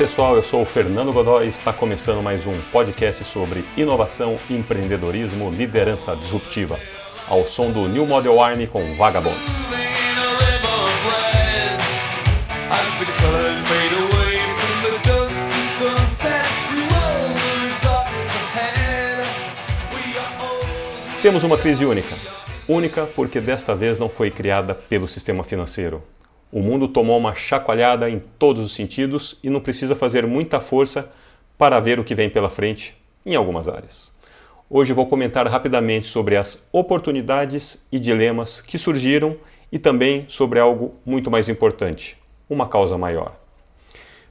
Olá pessoal, eu sou o Fernando Godoy e está começando mais um podcast sobre inovação, empreendedorismo, liderança disruptiva, ao som do New Model Army com Vagabonds. Temos uma crise única. Única porque desta vez não foi criada pelo sistema financeiro. O mundo tomou uma chacoalhada em todos os sentidos e não precisa fazer muita força para ver o que vem pela frente em algumas áreas. Hoje vou comentar rapidamente sobre as oportunidades e dilemas que surgiram e também sobre algo muito mais importante, uma causa maior.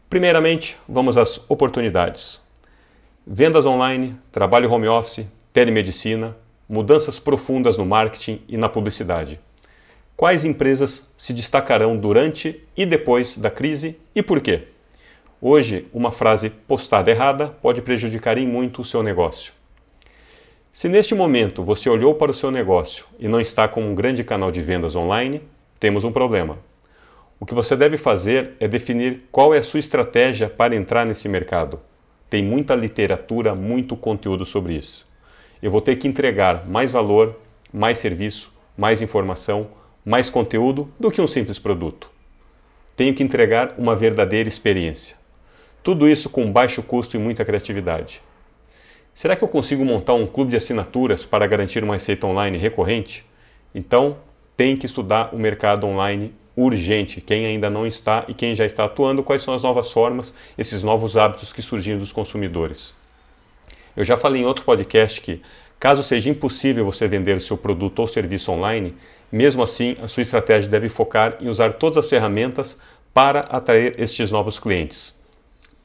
Primeiramente, vamos às oportunidades. Vendas online, trabalho home office, telemedicina, mudanças profundas no marketing e na publicidade. Quais empresas se destacarão durante e depois da crise e por quê? Hoje, uma frase postada errada pode prejudicar em muito o seu negócio. Se neste momento você olhou para o seu negócio e não está com um grande canal de vendas online, temos um problema. O que você deve fazer é definir qual é a sua estratégia para entrar nesse mercado. Tem muita literatura, muito conteúdo sobre isso eu vou ter que entregar mais valor, mais serviço, mais informação, mais conteúdo do que um simples produto. Tenho que entregar uma verdadeira experiência. Tudo isso com baixo custo e muita criatividade. Será que eu consigo montar um clube de assinaturas para garantir uma receita online recorrente? Então, tem que estudar o mercado online urgente, quem ainda não está e quem já está atuando, quais são as novas formas, esses novos hábitos que surgiram dos consumidores. Eu já falei em outro podcast que, caso seja impossível você vender o seu produto ou serviço online, mesmo assim a sua estratégia deve focar em usar todas as ferramentas para atrair estes novos clientes.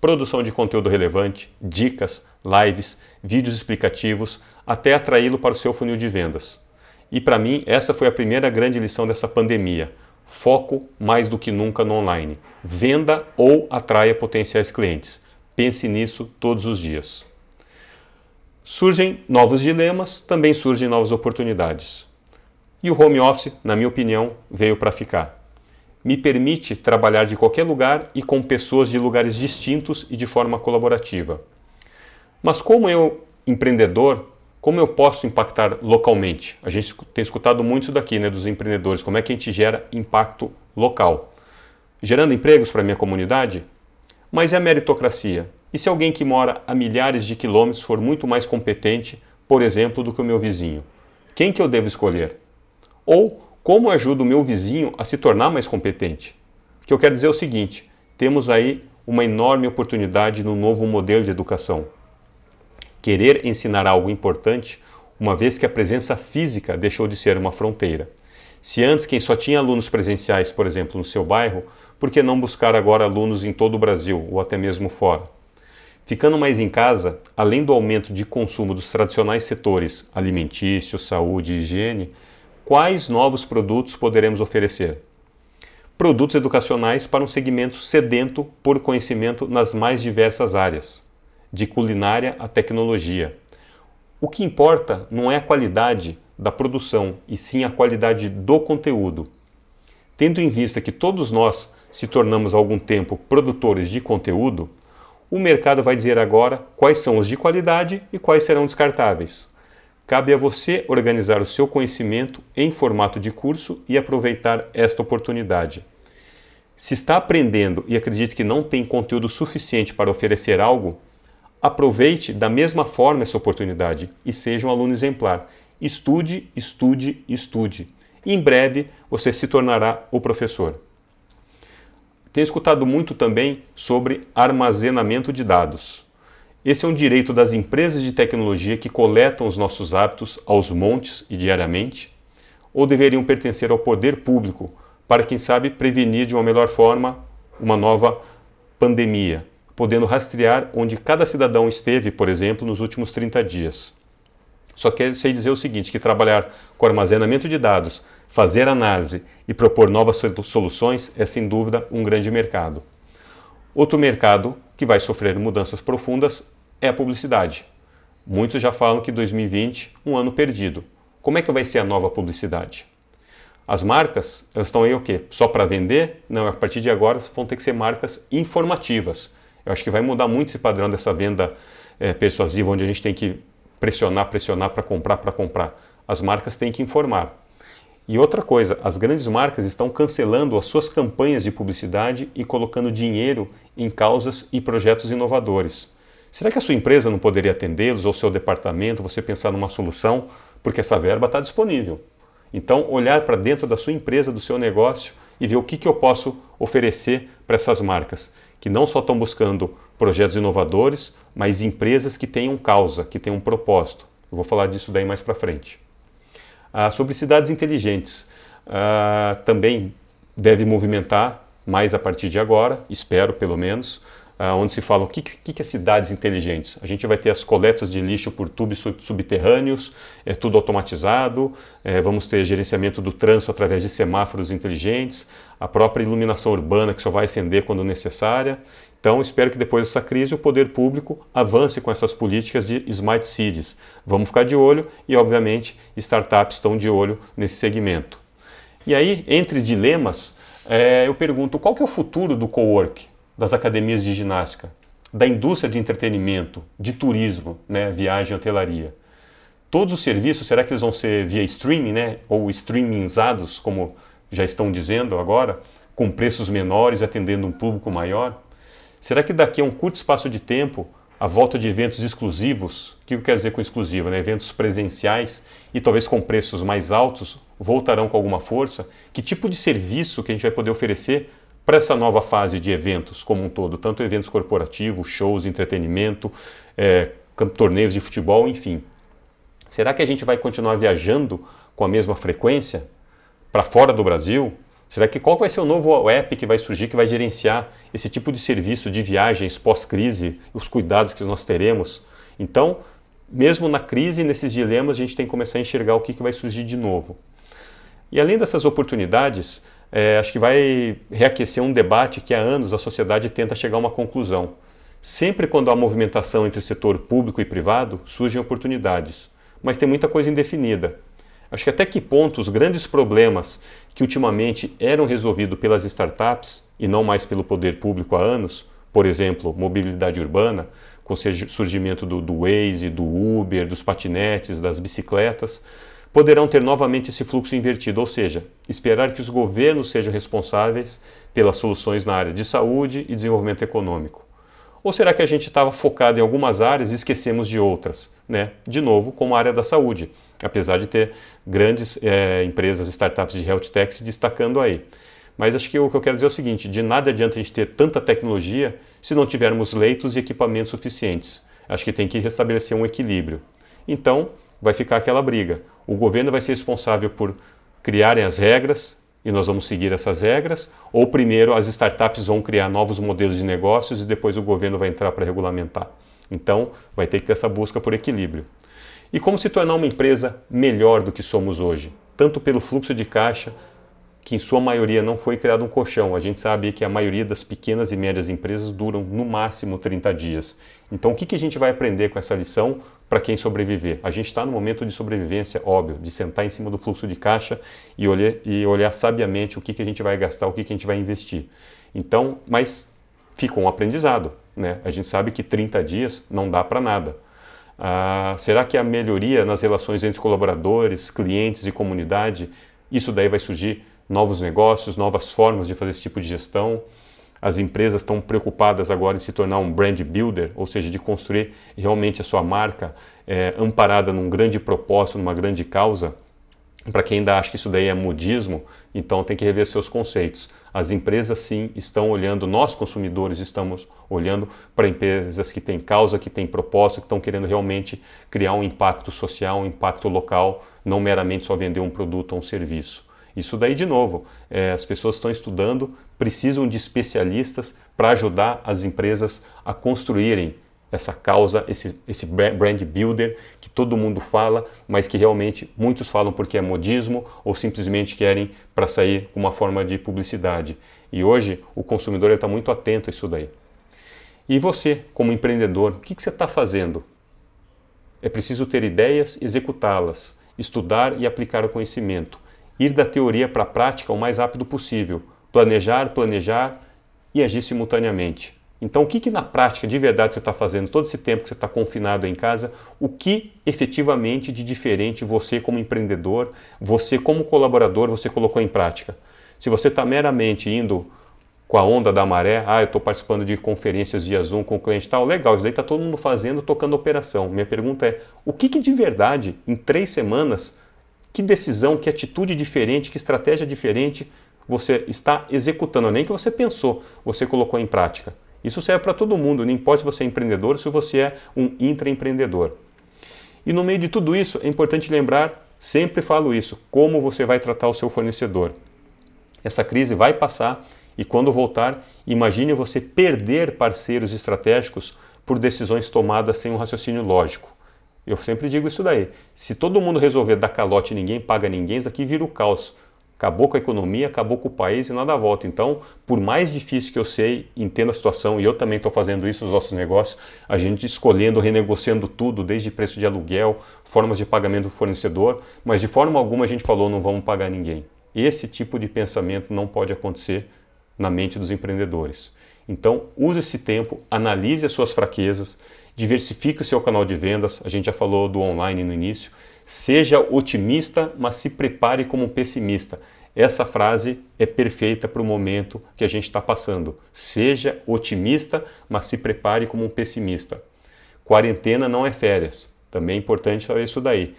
Produção de conteúdo relevante, dicas, lives, vídeos explicativos, até atraí-lo para o seu funil de vendas. E para mim, essa foi a primeira grande lição dessa pandemia. Foco mais do que nunca no online. Venda ou atraia potenciais clientes. Pense nisso todos os dias. Surgem novos dilemas, também surgem novas oportunidades. E o home office, na minha opinião, veio para ficar. Me permite trabalhar de qualquer lugar e com pessoas de lugares distintos e de forma colaborativa. Mas como eu, empreendedor, como eu posso impactar localmente? A gente tem escutado muito isso daqui, né, dos empreendedores, como é que a gente gera impacto local? Gerando empregos para minha comunidade? Mas é a meritocracia. E se alguém que mora a milhares de quilômetros for muito mais competente, por exemplo, do que o meu vizinho? Quem que eu devo escolher? Ou como ajudo o meu vizinho a se tornar mais competente? O que eu quero dizer é o seguinte: temos aí uma enorme oportunidade no novo modelo de educação. Querer ensinar algo importante, uma vez que a presença física deixou de ser uma fronteira. Se antes quem só tinha alunos presenciais, por exemplo, no seu bairro, por que não buscar agora alunos em todo o Brasil ou até mesmo fora? Ficando mais em casa, além do aumento de consumo dos tradicionais setores alimentício, saúde e higiene, quais novos produtos poderemos oferecer? Produtos educacionais para um segmento sedento por conhecimento nas mais diversas áreas, de culinária a tecnologia. O que importa não é a qualidade da produção, e sim a qualidade do conteúdo. Tendo em vista que todos nós se tornamos há algum tempo produtores de conteúdo, o mercado vai dizer agora quais são os de qualidade e quais serão descartáveis. Cabe a você organizar o seu conhecimento em formato de curso e aproveitar esta oportunidade. Se está aprendendo e acredita que não tem conteúdo suficiente para oferecer algo, aproveite da mesma forma essa oportunidade e seja um aluno exemplar. Estude, estude, estude. Em breve você se tornará o professor. Tenho escutado muito também sobre armazenamento de dados. Esse é um direito das empresas de tecnologia que coletam os nossos hábitos aos montes e diariamente, ou deveriam pertencer ao poder público para, quem sabe, prevenir de uma melhor forma uma nova pandemia, podendo rastrear onde cada cidadão esteve, por exemplo, nos últimos 30 dias. Só quer sei dizer o seguinte, que trabalhar com armazenamento de dados, fazer análise e propor novas soluções é sem dúvida um grande mercado. Outro mercado que vai sofrer mudanças profundas é a publicidade. Muitos já falam que 2020 um ano perdido. Como é que vai ser a nova publicidade? As marcas, elas estão aí o quê? Só para vender? Não, a partir de agora vão ter que ser marcas informativas. Eu acho que vai mudar muito esse padrão dessa venda é, persuasiva, onde a gente tem que pressionar, pressionar para comprar, para comprar. As marcas têm que informar. E outra coisa, as grandes marcas estão cancelando as suas campanhas de publicidade e colocando dinheiro em causas e projetos inovadores. Será que a sua empresa não poderia atendê-los ou seu departamento, você pensar numa solução, porque essa verba está disponível? Então, olhar para dentro da sua empresa, do seu negócio e ver o que, que eu posso oferecer para essas marcas, que não só estão buscando projetos inovadores, mas empresas que tenham causa, que tenham um propósito. Eu vou falar disso daí mais para frente. Ah, sobre cidades inteligentes, ah, também deve movimentar mais a partir de agora, espero pelo menos, onde se fala o que, que, que, é cidades inteligentes. A gente vai ter as coletas de lixo por tubos subterrâneos, é tudo automatizado, é, vamos ter gerenciamento do trânsito através de semáforos inteligentes, a própria iluminação urbana que só vai acender quando necessária. Então, espero que depois dessa crise o poder público avance com essas políticas de smart cities. Vamos ficar de olho e, obviamente, startups estão de olho nesse segmento. E aí, entre dilemas, é, eu pergunto qual que é o futuro do co-work? Das academias de ginástica, da indústria de entretenimento, de turismo, né, viagem, hotelaria. Todos os serviços, será que eles vão ser via streaming, né, ou streamingizados, como já estão dizendo agora, com preços menores, atendendo um público maior? Será que daqui a um curto espaço de tempo, a volta de eventos exclusivos, o que eu quero dizer com exclusivo? Né? Eventos presenciais e talvez com preços mais altos, voltarão com alguma força? Que tipo de serviço que a gente vai poder oferecer para essa nova fase de eventos como um todo, tanto eventos corporativos, shows, entretenimento, é, torneios de futebol, enfim. Será que a gente vai continuar viajando com a mesma frequência para fora do Brasil? Será que qual vai ser o novo app que vai surgir que vai gerenciar esse tipo de serviço de viagens pós-crise, os cuidados que nós teremos? Então, mesmo na crise, nesses dilemas, a gente tem que começar a enxergar o que, que vai surgir de novo. E além dessas oportunidades, é, acho que vai reaquecer um debate que há anos a sociedade tenta chegar a uma conclusão. Sempre quando há movimentação entre setor público e privado, surgem oportunidades, mas tem muita coisa indefinida. Acho que até que ponto os grandes problemas que ultimamente eram resolvidos pelas startups e não mais pelo poder público há anos, por exemplo, mobilidade urbana, com o surgimento do, do Waze, do Uber, dos patinetes, das bicicletas, poderão ter novamente esse fluxo invertido, ou seja, esperar que os governos sejam responsáveis pelas soluções na área de saúde e desenvolvimento econômico. Ou será que a gente estava focado em algumas áreas e esquecemos de outras? Né? De novo, como a área da saúde, apesar de ter grandes é, empresas, startups de health tech se destacando aí. Mas acho que o que eu quero dizer é o seguinte: de nada adianta a gente ter tanta tecnologia se não tivermos leitos e equipamentos suficientes. Acho que tem que restabelecer um equilíbrio. Então, vai ficar aquela briga. O governo vai ser responsável por criarem as regras e nós vamos seguir essas regras, ou primeiro as startups vão criar novos modelos de negócios e depois o governo vai entrar para regulamentar. Então, vai ter que ter essa busca por equilíbrio. E como se tornar uma empresa melhor do que somos hoje, tanto pelo fluxo de caixa, que em sua maioria não foi criado um colchão. A gente sabe que a maioria das pequenas e médias empresas duram no máximo 30 dias. Então, o que, a gente vai aprender com essa lição para quem sobreviver? A gente está no momento de sobrevivência, óbvio, de sentar em cima do fluxo de caixa e olhar, e olhar sabiamente o que, que a gente vai gastar, o que, que a gente vai investir. Então, mas fica um aprendizado. Né? A gente sabe que 30 dias não dá para nada. Ah, será que a melhoria nas relações entre colaboradores, clientes e comunidade, isso daí vai surgir novos negócios, novas formas de fazer esse tipo de gestão. As empresas estão preocupadas agora em se tornar um brand builder, ou seja, de construir realmente a sua marca é, amparada num grande propósito, numa grande causa. Para quem ainda acha que isso daí é modismo, então tem que rever seus conceitos. As empresas sim estão olhando, nós consumidores estamos olhando para empresas que têm causa, que têm propósito, que estão querendo realmente criar um impacto social, um impacto local, não meramente só vender um produto ou um serviço. Isso daí, de novo, é, as pessoas estão estudando, precisam de especialistas para ajudar as empresas a construírem essa causa, esse, esse brand builder que todo mundo fala, mas que realmente muitos falam porque é modismo ou simplesmente querem para sair com uma forma de publicidade. E hoje o consumidor está muito atento a isso daí. E você, como empreendedor, o que, que você está fazendo? É preciso ter ideias, executá-las, estudar e aplicar o conhecimento ir da teoria para a prática o mais rápido possível, planejar, planejar e agir simultaneamente. Então, o que, que na prática, de verdade, você está fazendo todo esse tempo que você está confinado em casa? O que efetivamente de diferente você, como empreendedor, você, como colaborador, você colocou em prática? Se você está meramente indo com a onda da maré, ah, eu estou participando de conferências via Zoom com o cliente tal, legal, isso daí está todo mundo fazendo, tocando operação. Minha pergunta é, o que, que de verdade, em três semanas, que decisão, que atitude diferente, que estratégia diferente você está executando, nem que você pensou, você colocou em prática. Isso serve para todo mundo, não importa se você é empreendedor se você é um intraempreendedor. E no meio de tudo isso, é importante lembrar, sempre falo isso, como você vai tratar o seu fornecedor. Essa crise vai passar e quando voltar, imagine você perder parceiros estratégicos por decisões tomadas sem um raciocínio lógico. Eu sempre digo isso daí. Se todo mundo resolver dar calote e ninguém paga ninguém, isso aqui vira o caos. Acabou com a economia, acabou com o país e nada volta. Então, por mais difícil que eu sei, entendo a situação, e eu também estou fazendo isso nos nossos negócios, a gente escolhendo, renegociando tudo, desde preço de aluguel, formas de pagamento do fornecedor, mas de forma alguma a gente falou não vamos pagar ninguém. Esse tipo de pensamento não pode acontecer na mente dos empreendedores. Então, use esse tempo, analise as suas fraquezas, diversifique o seu canal de vendas. A gente já falou do online no início. Seja otimista, mas se prepare como um pessimista. Essa frase é perfeita para o momento que a gente está passando. Seja otimista, mas se prepare como um pessimista. Quarentena não é férias. Também é importante saber isso daí.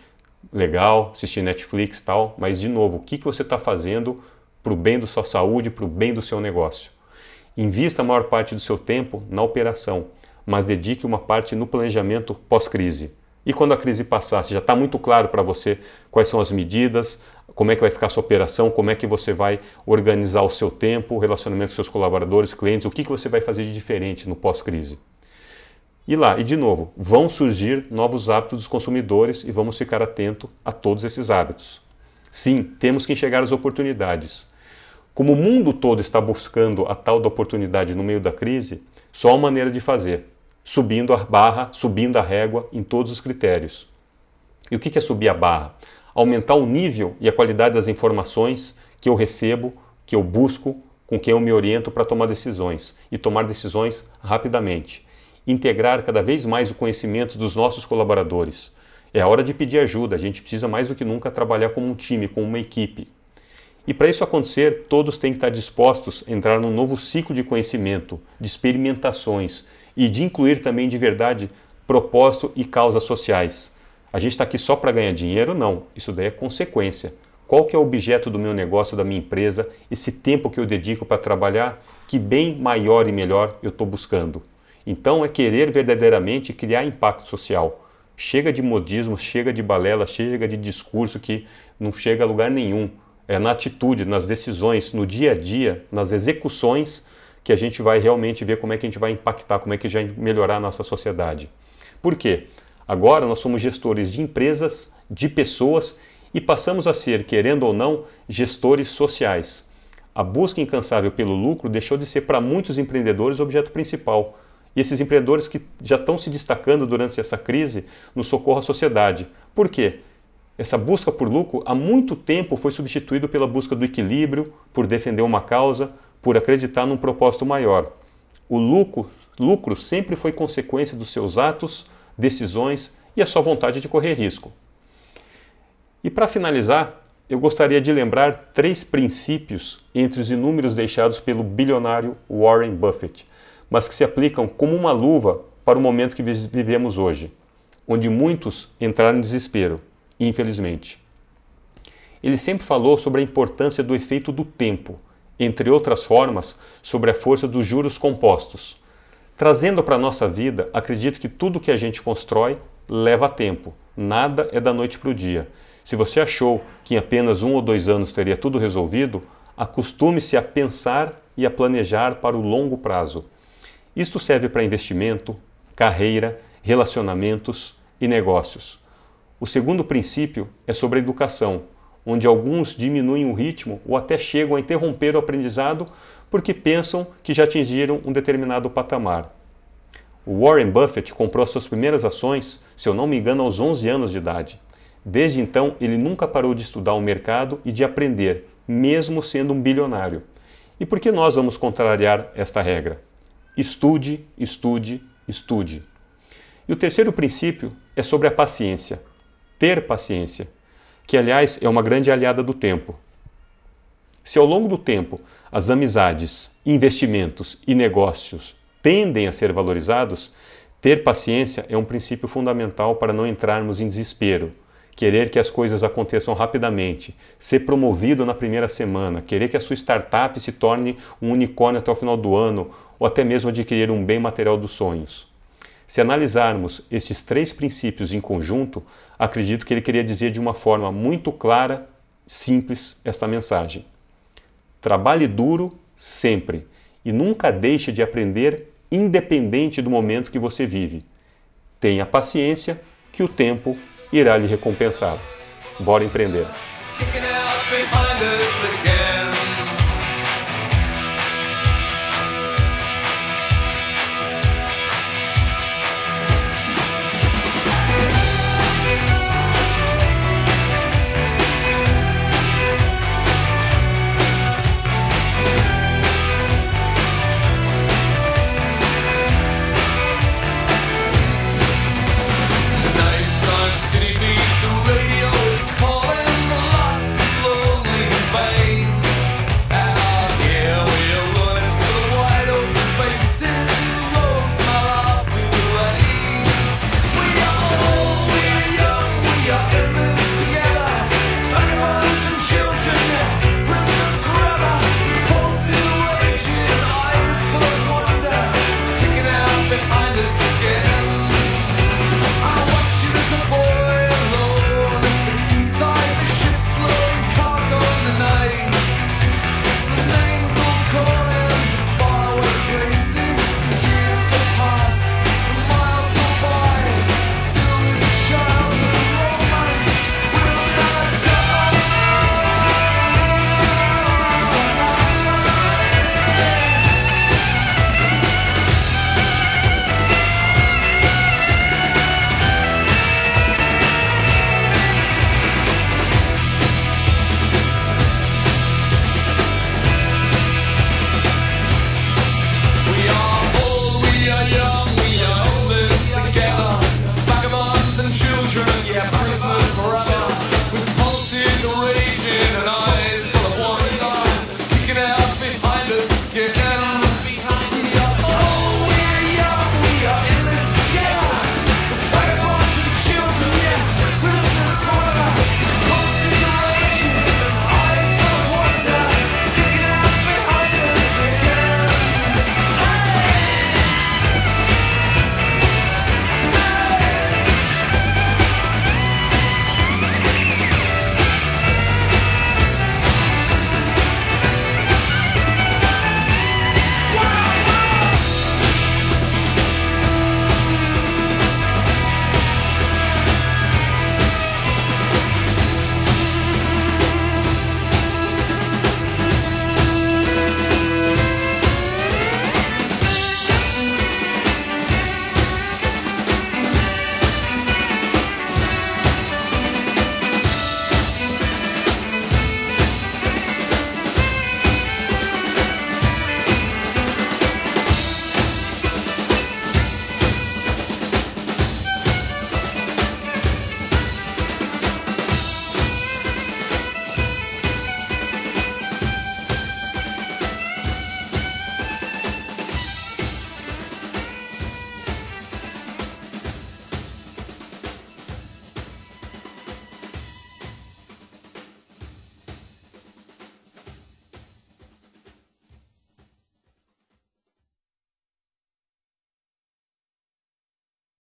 Legal, assistir Netflix tal, mas de novo, o que, que você está fazendo para o bem da sua saúde, para o bem do seu negócio? Invista a maior parte do seu tempo na operação, mas dedique uma parte no planejamento pós-crise. E quando a crise passar, se já está muito claro para você quais são as medidas, como é que vai ficar a sua operação, como é que você vai organizar o seu tempo, o relacionamento com seus colaboradores, clientes, o que, que você vai fazer de diferente no pós-crise. E lá, e de novo, vão surgir novos hábitos dos consumidores e vamos ficar atento a todos esses hábitos. Sim, temos que enxergar as oportunidades. Como o mundo todo está buscando a tal da oportunidade no meio da crise, só há uma maneira de fazer: subindo a barra, subindo a régua em todos os critérios. E o que é subir a barra? Aumentar o nível e a qualidade das informações que eu recebo, que eu busco, com quem eu me oriento para tomar decisões e tomar decisões rapidamente. Integrar cada vez mais o conhecimento dos nossos colaboradores. É a hora de pedir ajuda, a gente precisa mais do que nunca trabalhar como um time, como uma equipe. E para isso acontecer, todos têm que estar dispostos a entrar num novo ciclo de conhecimento, de experimentações e de incluir também de verdade propósito e causas sociais. A gente está aqui só para ganhar dinheiro? Não, isso daí é consequência. Qual que é o objeto do meu negócio, da minha empresa, esse tempo que eu dedico para trabalhar, que bem maior e melhor eu estou buscando? Então é querer verdadeiramente criar impacto social. Chega de modismo, chega de balela, chega de discurso que não chega a lugar nenhum é na atitude, nas decisões, no dia a dia, nas execuções, que a gente vai realmente ver como é que a gente vai impactar, como é que vai melhorar a nossa sociedade. Por quê? Agora nós somos gestores de empresas, de pessoas e passamos a ser, querendo ou não, gestores sociais. A busca incansável pelo lucro deixou de ser para muitos empreendedores o objeto principal. E esses empreendedores que já estão se destacando durante essa crise no socorro à sociedade. Por quê? Essa busca por lucro há muito tempo foi substituído pela busca do equilíbrio, por defender uma causa, por acreditar num propósito maior. O lucro, lucro sempre foi consequência dos seus atos, decisões e a sua vontade de correr risco. E para finalizar, eu gostaria de lembrar três princípios entre os inúmeros deixados pelo bilionário Warren Buffett, mas que se aplicam como uma luva para o momento que vivemos hoje, onde muitos entraram em desespero infelizmente. Ele sempre falou sobre a importância do efeito do tempo, entre outras formas, sobre a força dos juros compostos. Trazendo para a nossa vida, acredito que tudo que a gente constrói leva tempo, nada é da noite para o dia. Se você achou que em apenas um ou dois anos teria tudo resolvido, acostume-se a pensar e a planejar para o longo prazo. Isto serve para investimento, carreira, relacionamentos e negócios. O segundo princípio é sobre a educação, onde alguns diminuem o ritmo ou até chegam a interromper o aprendizado porque pensam que já atingiram um determinado patamar. O Warren Buffett comprou suas primeiras ações, se eu não me engano, aos 11 anos de idade. Desde então, ele nunca parou de estudar o mercado e de aprender, mesmo sendo um bilionário. E por que nós vamos contrariar esta regra? Estude, estude, estude. E o terceiro princípio é sobre a paciência. Ter paciência, que aliás é uma grande aliada do tempo. Se ao longo do tempo as amizades, investimentos e negócios tendem a ser valorizados, ter paciência é um princípio fundamental para não entrarmos em desespero. Querer que as coisas aconteçam rapidamente, ser promovido na primeira semana, querer que a sua startup se torne um unicórnio até o final do ano ou até mesmo adquirir um bem material dos sonhos. Se analisarmos esses três princípios em conjunto, acredito que ele queria dizer de uma forma muito clara, simples, esta mensagem. Trabalhe duro sempre e nunca deixe de aprender, independente do momento que você vive. Tenha paciência, que o tempo irá lhe recompensar. Bora empreender!